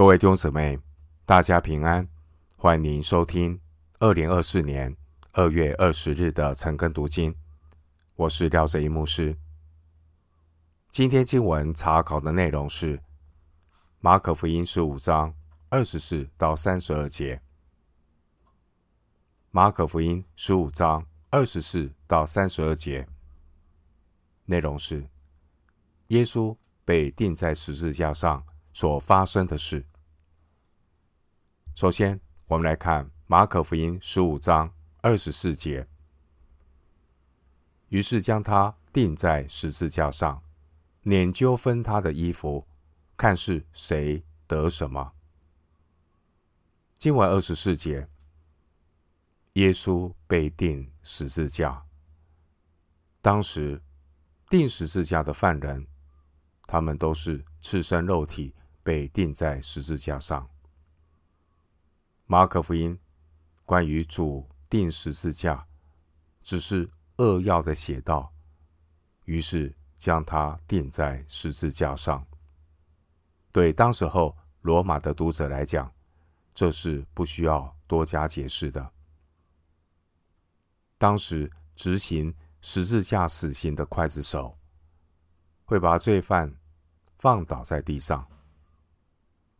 各位弟兄姊妹，大家平安，欢迎收听二零二四年二月二十日的晨更读经。我是廖哲一牧师。今天经文查考的内容是马可福音十五章二十四到三十二节。马可福音十五章二十四到三十二节内容是耶稣被钉在十字架上所发生的事。首先，我们来看马可福音十五章二十四节。于是将他钉在十字架上，拈阄分他的衣服，看是谁得什么。经文二十四节，耶稣被钉十字架。当时钉十字架的犯人，他们都是赤身肉体被钉在十字架上。马可福音关于主钉十字架，只是扼要的写道，于是将他钉在十字架上。对当时候罗马的读者来讲，这是不需要多加解释的。当时执行十字架死刑的刽子手，会把罪犯放倒在地上，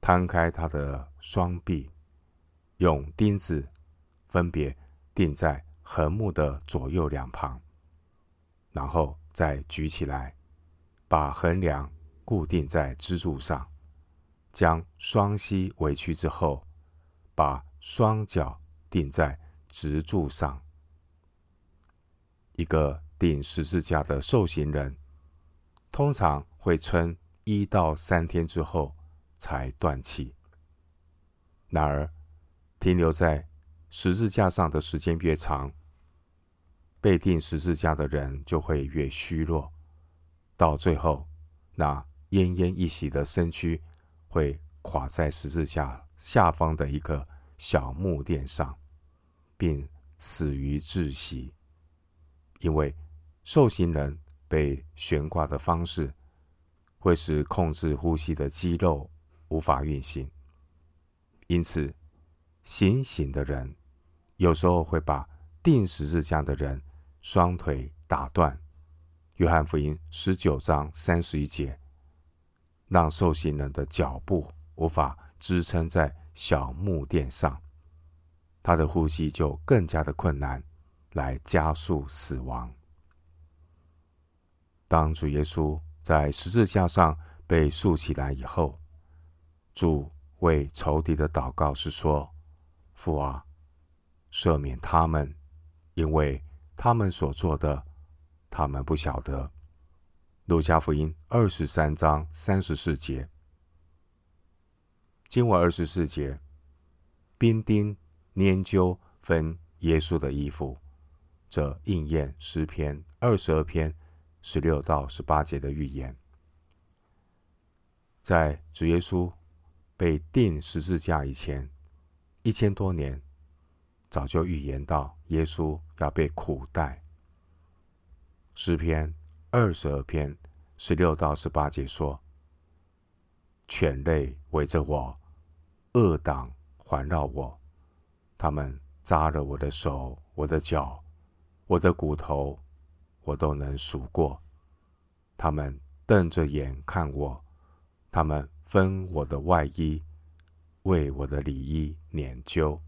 摊开他的双臂。用钉子分别钉在横木的左右两旁，然后再举起来，把横梁固定在支柱上，将双膝委屈之后，把双脚钉在直柱上。一个钉十字架的受刑人，通常会撑一到三天之后才断气。然而，停留在十字架上的时间越长，被钉十字架的人就会越虚弱，到最后，那奄奄一息的身躯会垮在十字架下方的一个小木垫上，并死于窒息。因为受刑人被悬挂的方式，会使控制呼吸的肌肉无法运行，因此。行刑的人有时候会把钉十字架的人双腿打断。约翰福音十九章三十一节，让受刑人的脚步无法支撑在小木垫上，他的呼吸就更加的困难，来加速死亡。当主耶稣在十字架上被竖起来以后，主为仇敌的祷告是说。父啊，赦免他们，因为他们所做的，他们不晓得。路加福音二十三章三十四节，经文二十四节，兵丁拈阄分耶稣的衣服，这应验诗篇二十二篇十六到十八节的预言，在主耶稣被钉十字架以前。一千多年，早就预言到耶稣要被苦待。诗篇二十二篇十六到十八节说：“犬类围着我，恶党环绕我，他们扎了我的手、我的脚、我的骨头，我都能数过。他们瞪着眼看我，他们分我的外衣。”为我的里衣拈阄，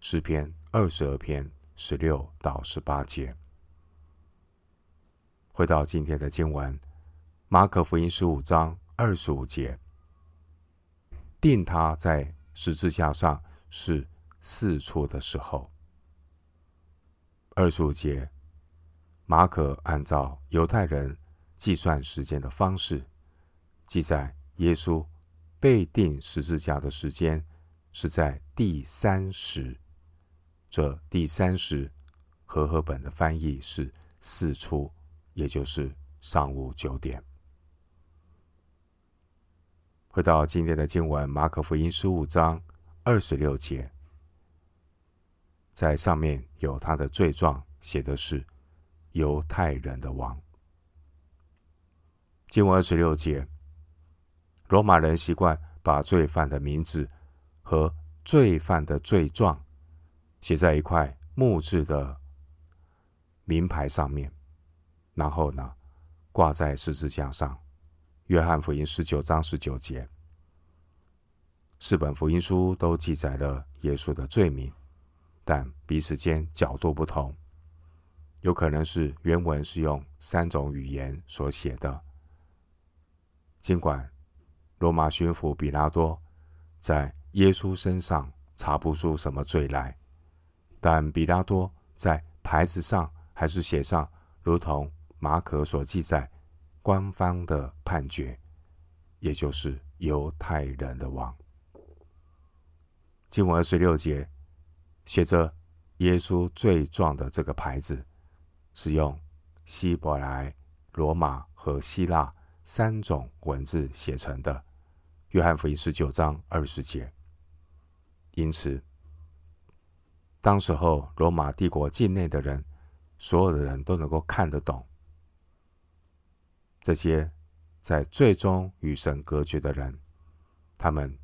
诗篇二十二篇十六到十八节。回到今天的经文，马可福音十五章二十五节，定他在十字架上是四处的时候。二十五节，马可按照犹太人计算时间的方式，记载耶稣。被钉十字架的时间是在第三时，这第三时和合本的翻译是四初，也就是上午九点。回到今天的经文，马可福音十五章二十六节，在上面有他的罪状，写的是犹太人的王。经文二十六节。罗马人习惯把罪犯的名字和罪犯的罪状写在一块木质的名牌上面，然后呢，挂在十字架上。约翰福音十九章十九节，四本福音书都记载了耶稣的罪名，但彼此间角度不同，有可能是原文是用三种语言所写的。尽管罗马巡抚比拉多在耶稣身上查不出什么罪来，但比拉多在牌子上还是写上，如同马可所记载。官方的判决，也就是犹太人的王。经文二十六节写着耶稣罪状的这个牌子，是用希伯来、罗马和希腊三种文字写成的。约翰福音十九章二十节。因此，当时候罗马帝国境内的人，所有的人都能够看得懂。这些在最终与神隔绝的人，他们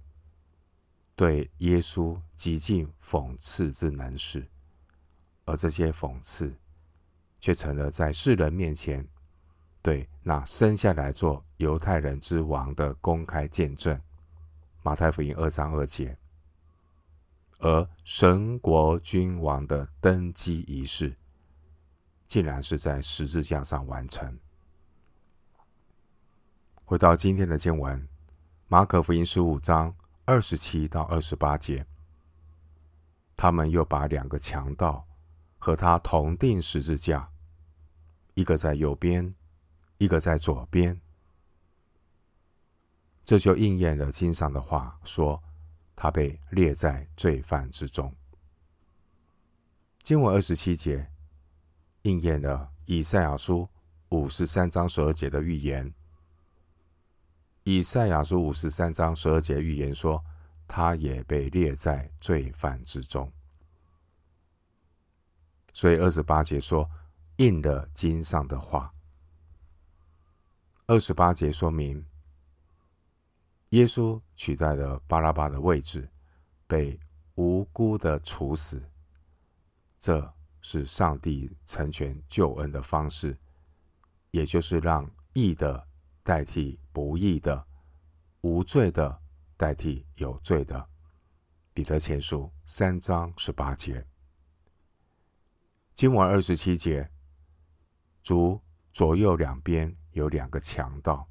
对耶稣极尽讽刺之能事，而这些讽刺却成了在世人面前对那生下来做犹太人之王的公开见证。马太福音二章二节，而神国君王的登基仪式，竟然是在十字架上完成。回到今天的经文，马可福音十五章二十七到二十八节，他们又把两个强盗和他同钉十字架，一个在右边，一个在左边。这就应验了经上的话，说他被列在罪犯之中。经文二十七节应验了以赛亚书五十三章十二节的预言。以赛亚书五十三章十二节预言说，他也被列在罪犯之中。所以二十八节说，应了经上的话。二十八节说明，耶稣取代了巴拉巴的位置，被无辜的处死。这是上帝成全救恩的方式，也就是让义的。代替不义的，无罪的代替有罪的。彼得前书三章十八节，经文二十七节，主左右两边有两个强盗。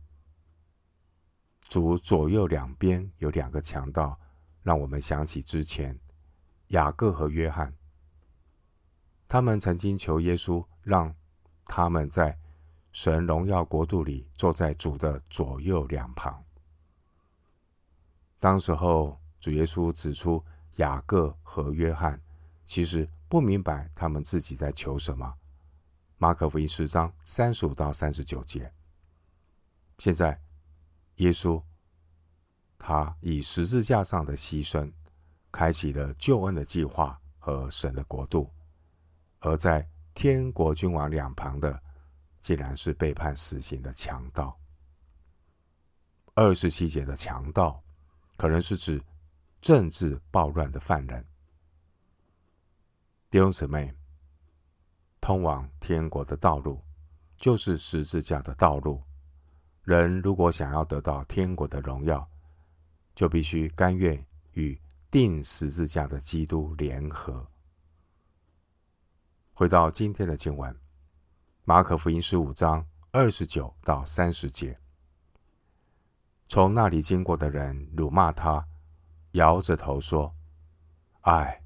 主左右两边有两个强盗，让我们想起之前雅各和约翰，他们曾经求耶稣让他们在。神荣耀国度里，坐在主的左右两旁。当时候，主耶稣指出雅各和约翰其实不明白他们自己在求什么。马可福音十章三十五到三十九节。现在，耶稣他以十字架上的牺牲，开启了救恩的计划和神的国度，而在天国君王两旁的。竟然是被判死刑的强盗。二十七节的强盗，可能是指政治暴乱的犯人。弟兄姊妹，通往天国的道路，就是十字架的道路。人如果想要得到天国的荣耀，就必须甘愿与钉十字架的基督联合。回到今天的经文。马可福音十五章二十九到三十节，从那里经过的人辱骂他，摇着头说：“唉，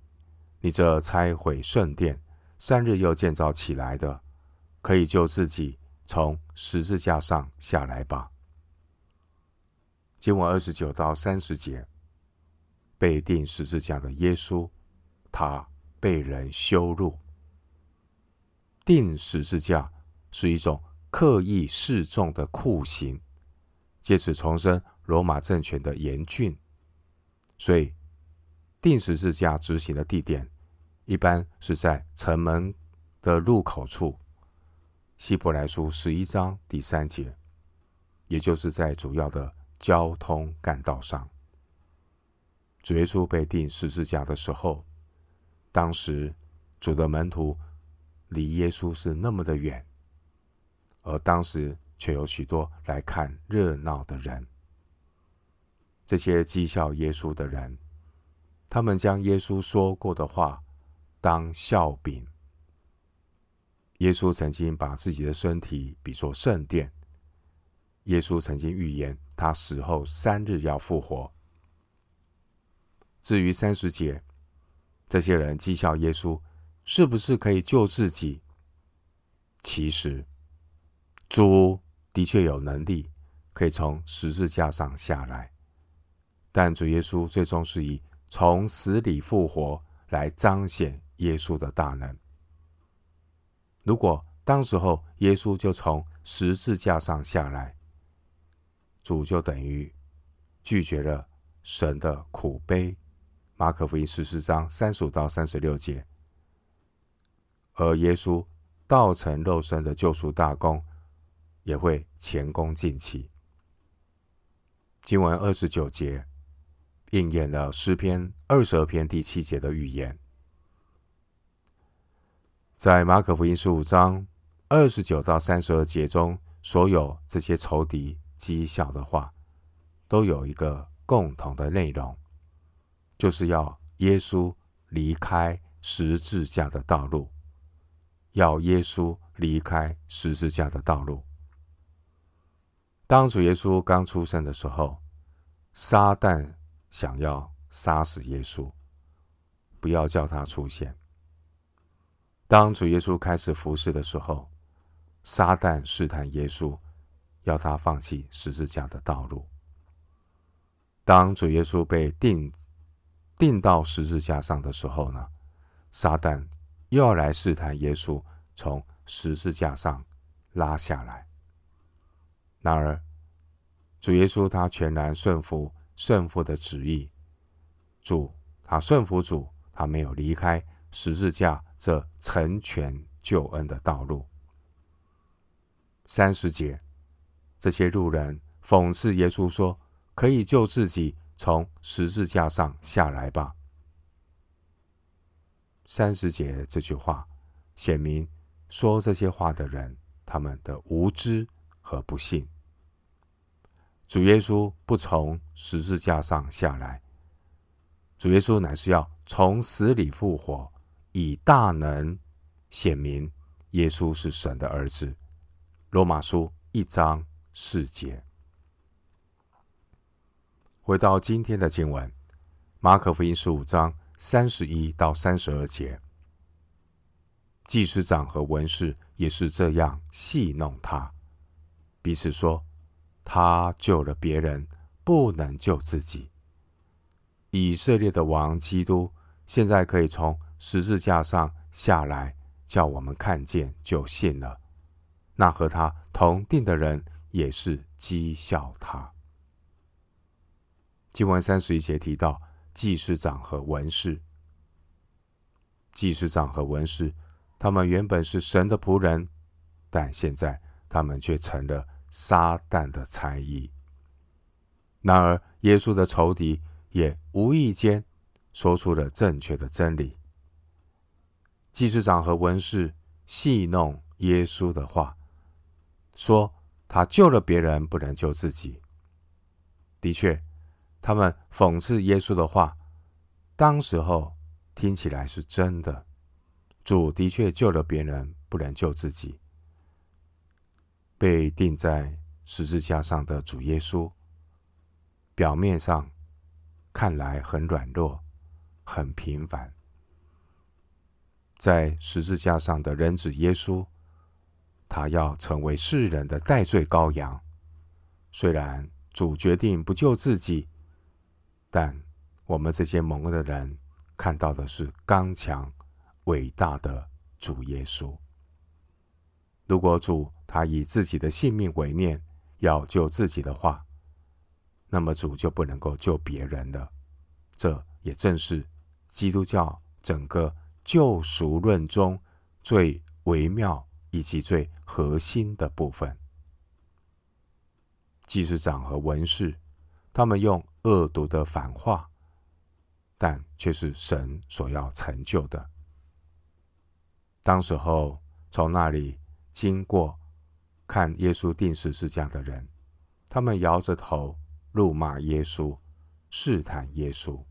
你这拆毁圣殿，三日又建造起来的，可以救自己从十字架上下来吧。”经文二十九到三十节，被钉十字架的耶稣，他被人羞辱。钉十字架是一种刻意示众的酷刑，借此重申罗马政权的严峻。所以，钉十字架执行的地点一般是在城门的入口处。希伯来书十一章第三节，也就是在主要的交通干道上。主耶稣被钉十字架的时候，当时主的门徒离耶稣是那么的远，而当时却有许多来看热闹的人。这些讥笑耶稣的人，他们将耶稣说过的话当笑柄。耶稣曾经把自己的身体比作圣殿。耶稣曾经预言，他死后三日要复活。至于三十节，这些人讥笑耶稣是不是可以救自己？其实，主的确有能力可以从十字架上下来，但主耶稣最终是以从死里复活来彰显耶稣的大能。如果当时候耶稣就从十字架上下来，主就等于拒绝了神的苦悲。马可福音十四章三十五到三十六节，而耶稣道成肉身的救赎大功也会前功尽弃。经文二十九节应验了诗篇二十二篇第七节的预言。在马可福音十五章二十九到三十二节中，所有这些仇敌讥笑的话，都有一个共同的内容。就是要耶稣离开十字架的道路，要耶稣离开十字架的道路。当主耶稣刚出生的时候，撒旦想要杀死耶稣，不要叫他出现。当主耶稣开始服侍的时候，撒旦试探耶稣，要他放弃十字架的道路。当主耶稣被钉。钉到十字架上的时候呢，撒旦又要来试探耶稣，从十字架上拉下来。然而，主耶稣他全然顺服圣父的旨意，主他顺服主，他没有离开十字架这成全救恩的道路。三十节，这些路人讽刺耶稣说：“可以救自己。”从十字架上下来吧。三十节这句话，显明说这些话的人他们的无知和不信。主耶稣不从十字架上下来，主耶稣乃是要从死里复活，以大能显明耶稣是神的儿子。罗马书一章四节。回到今天的经文，马可福音十五章三十一到三十二节，祭司长和文士也是这样戏弄他，彼此说：“他救了别人，不能救自己。以色列的王基督现在可以从十字架上下来，叫我们看见就信了。那和他同定的人也是讥笑他。”经文三十一节提到祭司长和文士，祭司长和文士，他们原本是神的仆人，但现在他们却成了撒旦的差役。然而，耶稣的仇敌也无意间说出了正确的真理。祭司长和文士戏弄耶稣的话，说他救了别人，不能救自己。的确。他们讽刺耶稣的话，当时候听起来是真的。主的确救了别人，不能救自己。被钉在十字架上的主耶稣，表面上看来很软弱、很平凡。在十字架上的人子耶稣，他要成为世人的代罪羔羊。虽然主决定不救自己。但我们这些蒙恩的人看到的是刚强、伟大的主耶稣。如果主他以自己的性命为念，要救自己的话，那么主就不能够救别人了。这也正是基督教整个救赎论中最微妙以及最核心的部分。祭司长和文士，他们用恶毒的反话但却是神所要成就的。当时候从那里经过看耶稣钉十字架的人，他们摇着头辱骂耶稣，试探耶稣。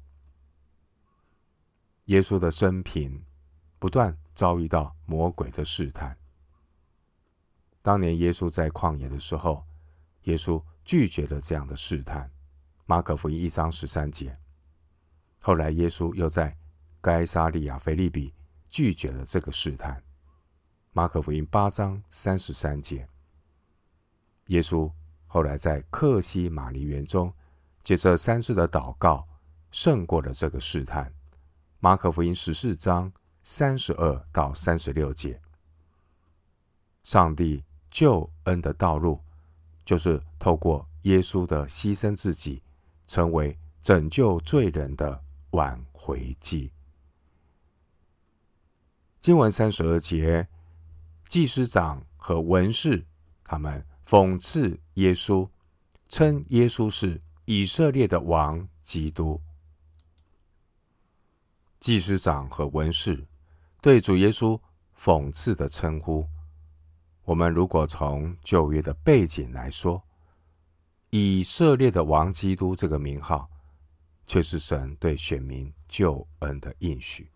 耶稣的生平不断遭遇到魔鬼的试探。当年耶稣在旷野的时候，耶稣拒绝了这样的试探。马可福音一章十三节。后来耶稣又在该撒利亚腓立比拒绝了这个试探。马可福音八章三十三节。耶稣后来在客西马尼园中，借着三次的祷告，胜过了这个试探。马可福音十四章三十二到三十六节，上帝救恩的道路，就是透过耶稣的牺牲自己，成为拯救罪人的挽回祭。经文三十二节，祭司长和文士他们讽刺耶稣，称耶稣是以色列的王基督。祭司长和文士对主耶稣讽刺的称呼，我们如果从旧约的背景来说，以色列的王基督这个名号，却是神对选民救恩的应许。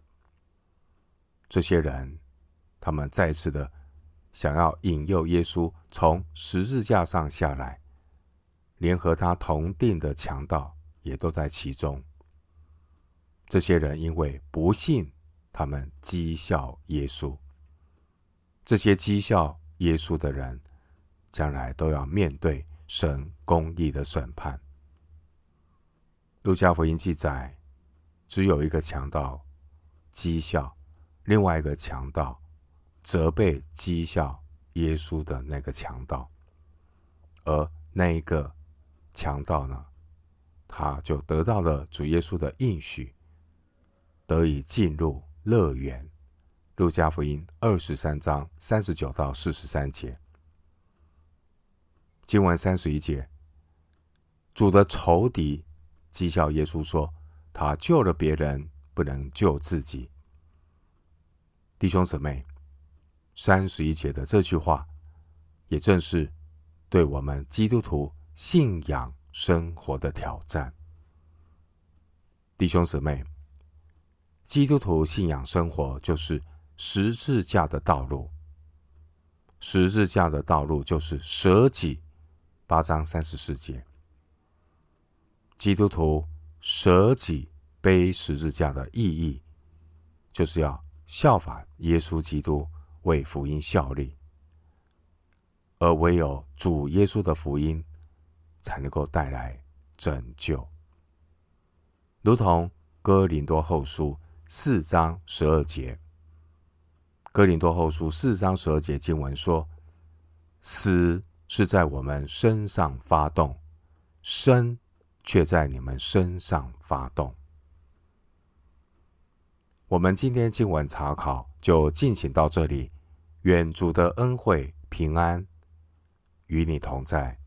这些人，他们再次的想要引诱耶稣从十字架上下来，连和他同定的强盗也都在其中。这些人因为不信，他们讥笑耶稣。这些讥笑耶稣的人，将来都要面对神公义的审判。路加福音记载，只有一个强盗讥笑，另外一个强盗责备讥笑耶稣的那个强盗，而那一个强盗呢，他就得到了主耶稣的应许。得以进入乐园。路加福音二十三章三十九到四十三节，经文三十一节，主的仇敌讥笑耶稣说：“他救了别人，不能救自己。”弟兄姊妹，三十一节的这句话，也正是对我们基督徒信仰生活的挑战。弟兄姊妹。基督徒信仰生活就是十字架的道路。十字架的道路就是舍己。八章三十四节，基督徒舍己背十字架的意义，就是要效法耶稣基督，为福音效力。而唯有主耶稣的福音，才能够带来拯救。如同哥林多后书。四章十二节，哥林多后书四章十二节经文说：“死是在我们身上发动，生却在你们身上发动。”我们今天经文查考就进行到这里，愿主的恩惠平安与你同在。